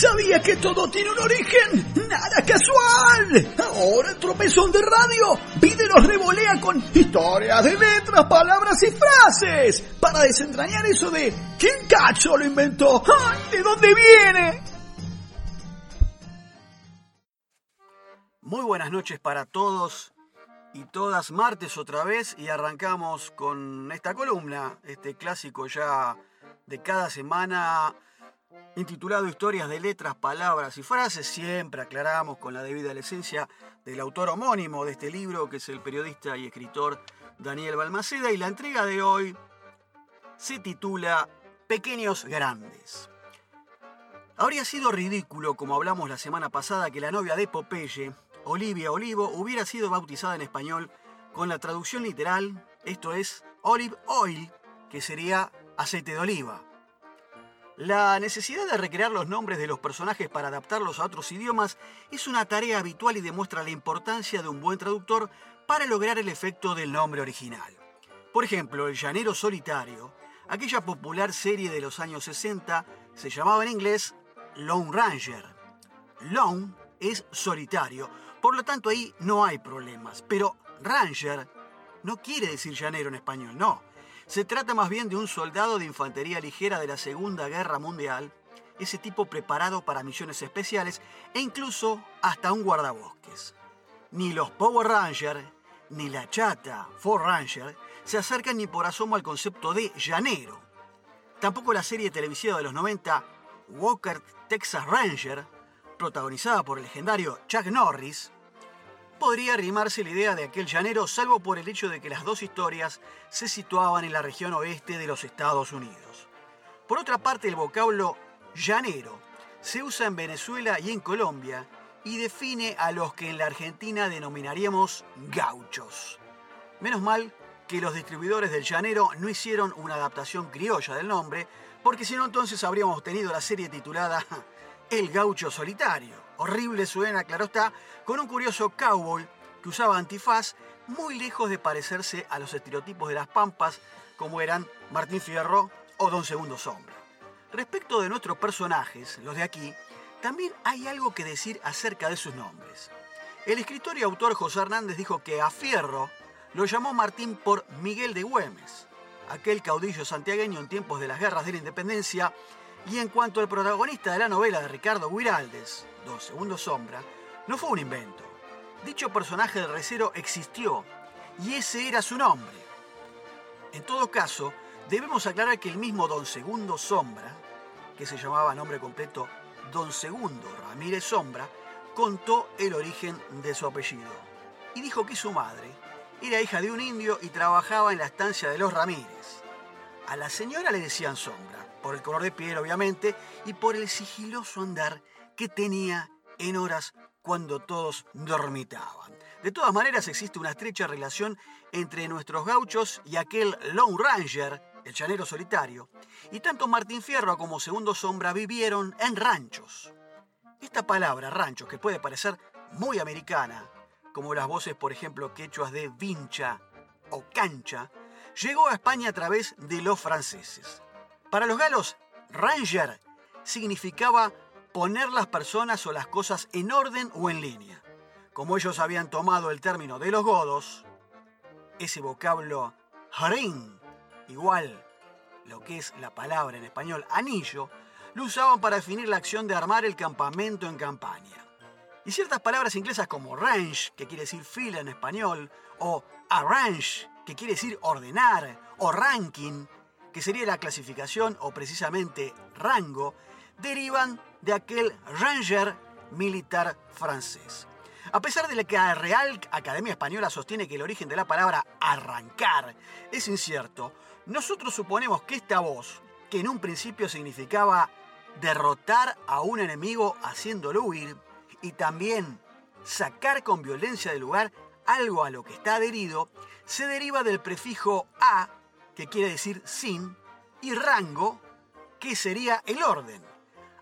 ¿Sabía que todo tiene un origen? ¡Nada casual! Ahora el tropezón de radio pide los revolea con historias de letras, palabras y frases para desentrañar eso de ¿quién cacho lo inventó? ¡Ay, ¿De dónde viene? Muy buenas noches para todos y todas, martes otra vez y arrancamos con esta columna, este clásico ya de cada semana intitulado Historias de letras, palabras y frases. Siempre aclaramos con la debida esencia del autor homónimo de este libro, que es el periodista y escritor Daniel Balmaceda, y la entrega de hoy se titula Pequeños Grandes. Habría sido ridículo, como hablamos la semana pasada, que la novia de Popeye, Olivia Olivo hubiera sido bautizada en español con la traducción literal, esto es olive oil, que sería aceite de oliva. La necesidad de recrear los nombres de los personajes para adaptarlos a otros idiomas es una tarea habitual y demuestra la importancia de un buen traductor para lograr el efecto del nombre original. Por ejemplo, El Llanero Solitario, aquella popular serie de los años 60, se llamaba en inglés Lone Ranger. Lone es solitario, por lo tanto, ahí no hay problemas. Pero Ranger no quiere decir llanero en español, no. Se trata más bien de un soldado de infantería ligera de la Segunda Guerra Mundial, ese tipo preparado para misiones especiales e incluso hasta un guardabosques. Ni los Power Rangers ni la chata Ford Ranger se acercan ni por asomo al concepto de llanero. Tampoco la serie televisiva de los 90, Walker Texas Ranger, protagonizada por el legendario Chuck Norris, podría arrimarse la idea de aquel llanero salvo por el hecho de que las dos historias se situaban en la región oeste de los Estados Unidos. Por otra parte, el vocablo llanero se usa en Venezuela y en Colombia y define a los que en la Argentina denominaríamos gauchos. Menos mal que los distribuidores del llanero no hicieron una adaptación criolla del nombre, porque si no entonces habríamos tenido la serie titulada el gaucho solitario. Horrible suena, claro está, con un curioso cowboy que usaba antifaz muy lejos de parecerse a los estereotipos de las pampas como eran Martín Fierro o Don Segundo Sombra. Respecto de nuestros personajes, los de aquí, también hay algo que decir acerca de sus nombres. El escritor y autor José Hernández dijo que a Fierro lo llamó Martín por Miguel de Güemes, aquel caudillo santiagueño en tiempos de las guerras de la independencia y en cuanto al protagonista de la novela de Ricardo Guiraldes, Dos Segundos Sombra, no fue un invento. Dicho personaje de recero existió y ese era su nombre. En todo caso, debemos aclarar que el mismo Don Segundo Sombra, que se llamaba nombre completo Don Segundo Ramírez Sombra, contó el origen de su apellido y dijo que su madre era hija de un indio y trabajaba en la estancia de los Ramírez. A la señora le decían Sombra por el color de piel obviamente, y por el sigiloso andar que tenía en horas cuando todos dormitaban. De todas maneras existe una estrecha relación entre nuestros gauchos y aquel Lone Ranger, el llanero solitario, y tanto Martín Fierro como Segundo Sombra vivieron en ranchos. Esta palabra, ranchos, que puede parecer muy americana, como las voces, por ejemplo, quechuas de vincha o cancha, llegó a España a través de los franceses. Para los galos, ranger significaba poner las personas o las cosas en orden o en línea. Como ellos habían tomado el término de los godos, ese vocablo harín, igual lo que es la palabra en español anillo, lo usaban para definir la acción de armar el campamento en campaña. Y ciertas palabras inglesas como range, que quiere decir fila en español, o arrange, que quiere decir ordenar, o ranking, que sería la clasificación o precisamente rango, derivan de aquel ranger militar francés. A pesar de que la Real Academia Española sostiene que el origen de la palabra arrancar es incierto, nosotros suponemos que esta voz, que en un principio significaba derrotar a un enemigo haciéndolo huir y también sacar con violencia del lugar algo a lo que está adherido, se deriva del prefijo a que quiere decir sin, y rango, que sería el orden.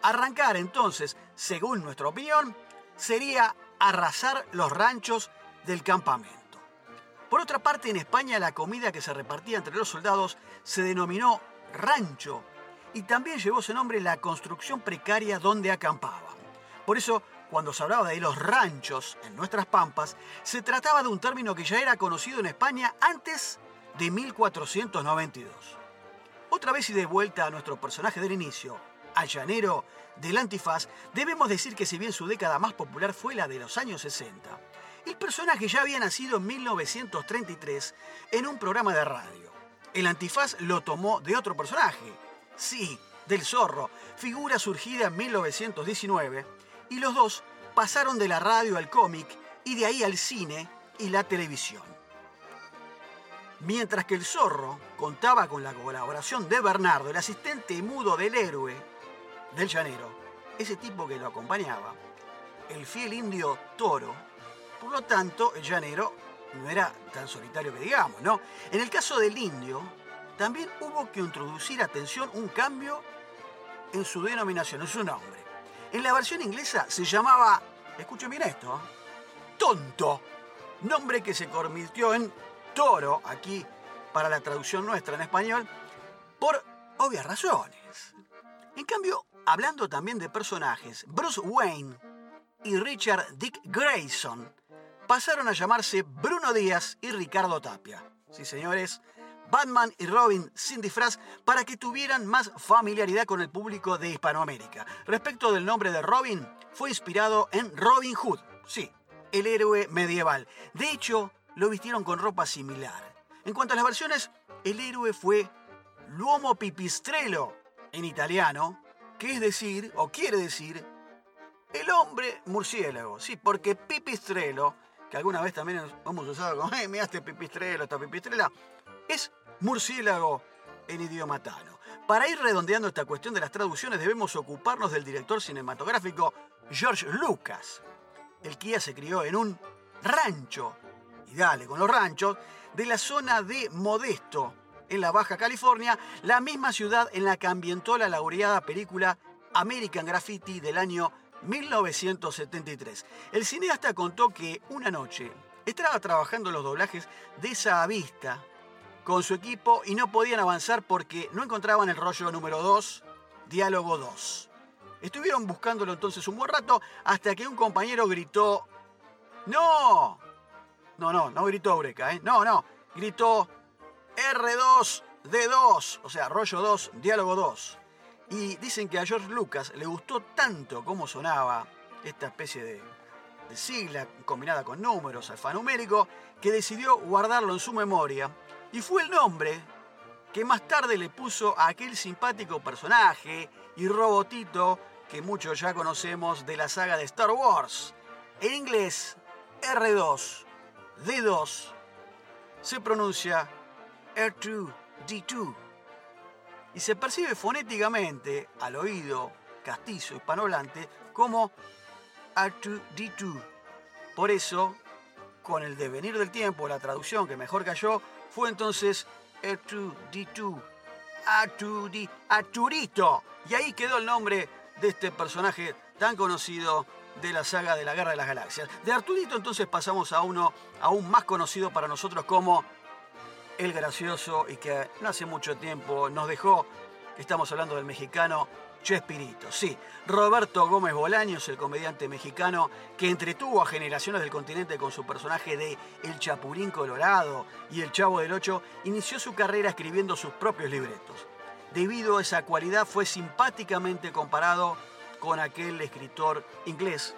Arrancar entonces, según nuestra opinión, sería arrasar los ranchos del campamento. Por otra parte, en España la comida que se repartía entre los soldados se denominó rancho y también llevó su nombre la construcción precaria donde acampaban. Por eso, cuando se hablaba de los ranchos en nuestras pampas, se trataba de un término que ya era conocido en España antes de 1492. Otra vez y de vuelta a nuestro personaje del inicio, al llanero del antifaz, debemos decir que si bien su década más popular fue la de los años 60, el personaje ya había nacido en 1933 en un programa de radio. El antifaz lo tomó de otro personaje, sí, del zorro, figura surgida en 1919, y los dos pasaron de la radio al cómic y de ahí al cine y la televisión. Mientras que el zorro contaba con la colaboración de Bernardo, el asistente mudo del héroe del llanero, ese tipo que lo acompañaba, el fiel indio Toro, por lo tanto el llanero no era tan solitario que digamos, ¿no? En el caso del indio, también hubo que introducir, atención, un cambio en su denominación, en su nombre. En la versión inglesa se llamaba, escuchen bien esto, tonto, nombre que se convirtió en toro, aquí para la traducción nuestra en español, por obvias razones. En cambio, hablando también de personajes, Bruce Wayne y Richard Dick Grayson pasaron a llamarse Bruno Díaz y Ricardo Tapia. Sí, señores, Batman y Robin sin disfraz para que tuvieran más familiaridad con el público de Hispanoamérica. Respecto del nombre de Robin, fue inspirado en Robin Hood, sí, el héroe medieval. De hecho, lo vistieron con ropa similar. En cuanto a las versiones, el héroe fue L'uomo pipistrello en italiano, que es decir, o quiere decir, el hombre murciélago. Sí, porque pipistrello, que alguna vez también hemos usado como, hey, mira este pipistrello, esta pipistrela, es murciélago en idioma tano. Para ir redondeando esta cuestión de las traducciones debemos ocuparnos del director cinematográfico George Lucas, el ya se crió en un rancho, dale con los ranchos, de la zona de Modesto, en la Baja California, la misma ciudad en la que ambientó la laureada película American Graffiti del año 1973. El cineasta contó que una noche estaba trabajando los doblajes de esa vista con su equipo y no podían avanzar porque no encontraban el rollo número 2, diálogo 2. Estuvieron buscándolo entonces un buen rato hasta que un compañero gritó, ¡No! No, no, no gritó Eureka, ¿eh? No, no, gritó R2, D2, o sea, rollo 2, diálogo 2. Y dicen que a George Lucas le gustó tanto cómo sonaba esta especie de, de sigla combinada con números alfanumérico que decidió guardarlo en su memoria y fue el nombre que más tarde le puso a aquel simpático personaje y robotito que muchos ya conocemos de la saga de Star Wars. En inglés, R2, D2, se pronuncia R2D2 y se percibe fonéticamente al oído castizo hispanohablante como R2D2. Por eso, con el devenir del tiempo, la traducción que mejor cayó fue entonces R2D2, R2D, Arturito. Y ahí quedó el nombre de este personaje tan conocido de la saga de la Guerra de las Galaxias. De Arturito entonces pasamos a uno aún más conocido para nosotros como el gracioso y que no hace mucho tiempo nos dejó. Estamos hablando del mexicano Chespirito, sí, Roberto Gómez Bolaños, el comediante mexicano que entretuvo a generaciones del continente con su personaje de El Chapulín Colorado y El Chavo del Ocho, inició su carrera escribiendo sus propios libretos. Debido a esa cualidad fue simpáticamente comparado con aquel escritor inglés,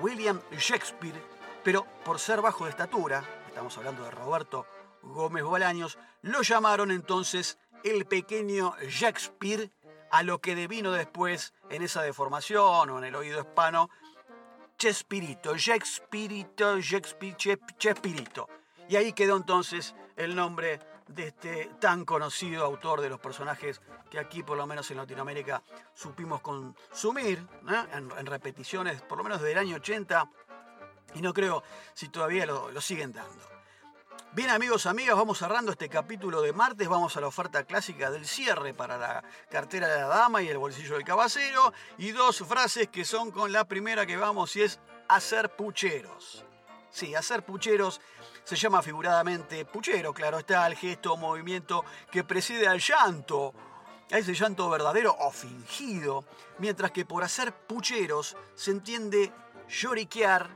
William Shakespeare, pero por ser bajo de estatura, estamos hablando de Roberto Gómez Bolaños, lo llamaron entonces el pequeño Shakespeare a lo que devino después en esa deformación o en el oído hispano, Chespirito, Chespirito, Chespirito. Y ahí quedó entonces el nombre de este tan conocido autor de los personajes que aquí, por lo menos en Latinoamérica, supimos consumir ¿eh? en, repeticiones, por lo menos desde el año 80, y no creo si todavía lo siguen dando. Bien amigos, amigas, vamos cerrando este capítulo de martes, vamos a la oferta clásica del cierre para la cartera de la dama y el bolsillo del caballero y dos frases que son con la primera que vamos y es hacer pucheros. Sí, hacer pucheros se llama figuradamente puchero, claro está, el gesto o movimiento que precede al llanto a ese llanto verdadero o fingido, mientras que por hacer pucheros se entiende lloriquear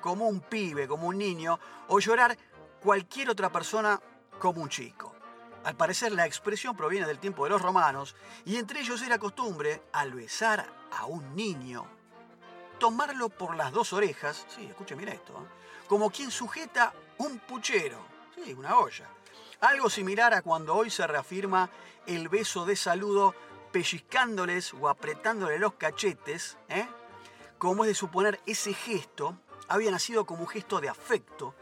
como un pibe, como un niño, o llorar cualquier otra persona como un chico. Al parecer la expresión proviene del tiempo de los romanos y entre ellos era costumbre, al besar a un niño, tomarlo por las dos orejas, sí, escuche, mira esto, ¿eh? como quien sujeta un puchero, sí, una olla. Algo similar a cuando hoy se reafirma el beso de saludo pellizcándoles o apretándole los cachetes, ¿eh? como es de suponer ese gesto había nacido como un gesto de afecto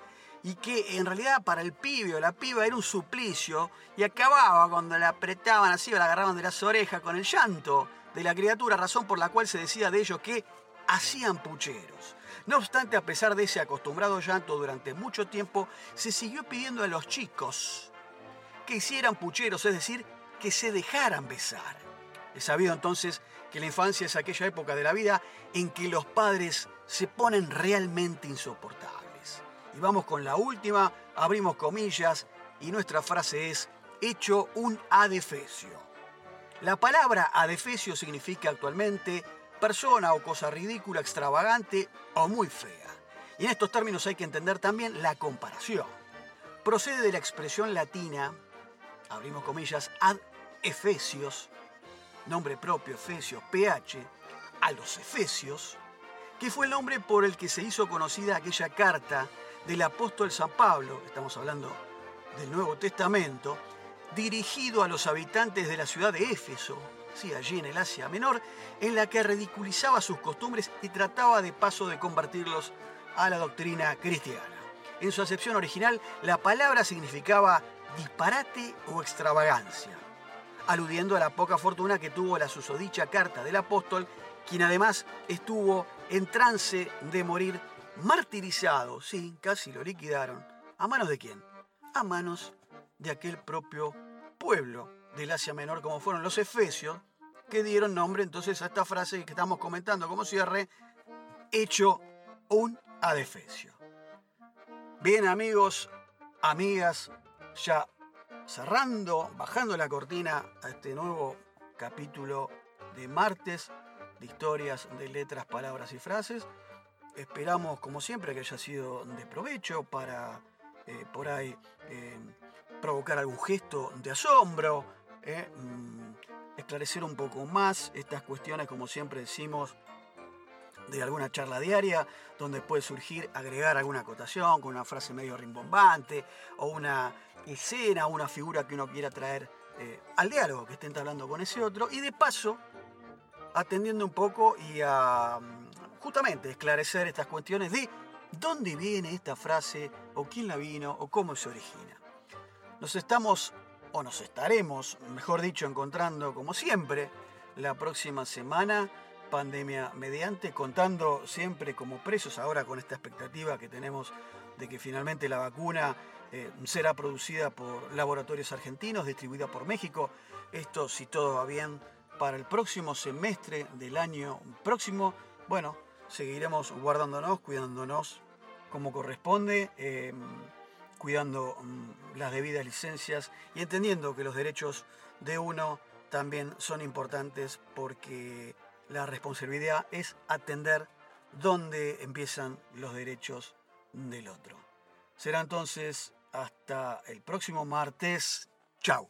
y que en realidad para el pibe o la piba era un suplicio y acababa cuando le apretaban así o la agarraban de las orejas con el llanto de la criatura, razón por la cual se decía de ellos que hacían pucheros. No obstante, a pesar de ese acostumbrado llanto durante mucho tiempo, se siguió pidiendo a los chicos que hicieran pucheros, es decir, que se dejaran besar. Es sabido entonces que la infancia es aquella época de la vida en que los padres se ponen realmente insoportables. Y vamos con la última, abrimos comillas y nuestra frase es hecho un adefesio. La palabra adefesio significa actualmente persona o cosa ridícula, extravagante o muy fea. Y en estos términos hay que entender también la comparación. Procede de la expresión latina, abrimos comillas, ad efesios, nombre propio, Efesios, PH, a los Efesios, que fue el nombre por el que se hizo conocida aquella carta del apóstol San Pablo, estamos hablando del Nuevo Testamento, dirigido a los habitantes de la ciudad de Éfeso, allí en el Asia Menor, en la que ridiculizaba sus costumbres y trataba de paso de convertirlos a la doctrina cristiana. En su acepción original, la palabra significaba disparate o extravagancia aludiendo a la poca fortuna que tuvo la susodicha carta del apóstol, quien además estuvo en trance de morir martirizado, sí, casi lo liquidaron. ¿A manos de quién? A manos de aquel propio pueblo del Asia Menor, como fueron los efesios, que dieron nombre entonces a esta frase que estamos comentando como cierre, hecho un adefesio. Bien amigos, amigas, ya cerrando, bajando la cortina a este nuevo capítulo de martes de historias de letras, palabras y frases. Esperamos, como siempre, que haya sido de provecho para eh, por ahí eh, provocar algún gesto de asombro, eh, mm, esclarecer un poco más estas cuestiones, como siempre decimos, de alguna charla diaria, donde puede surgir agregar alguna acotación con una frase medio rimbombante o una escena, una figura que uno quiera traer eh, al diálogo que estén hablando con ese otro, y de paso, atendiendo un poco y a mm, justamente esclarecer estas cuestiones de dónde viene esta frase, o quién la vino, o cómo se origina. Nos estamos, o nos estaremos, mejor dicho, encontrando como siempre la próxima semana pandemia mediante, contando siempre como presos, ahora con esta expectativa que tenemos de que finalmente la vacuna eh, será producida por laboratorios argentinos, distribuida por México. Esto, si todo va bien, para el próximo semestre del año próximo, bueno, seguiremos guardándonos, cuidándonos como corresponde, em, cuidando mm, las debidas licencias y entendiendo que los derechos de uno también son importantes porque la responsabilidad es atender dónde empiezan los derechos del otro. Será entonces hasta el próximo martes. Chao.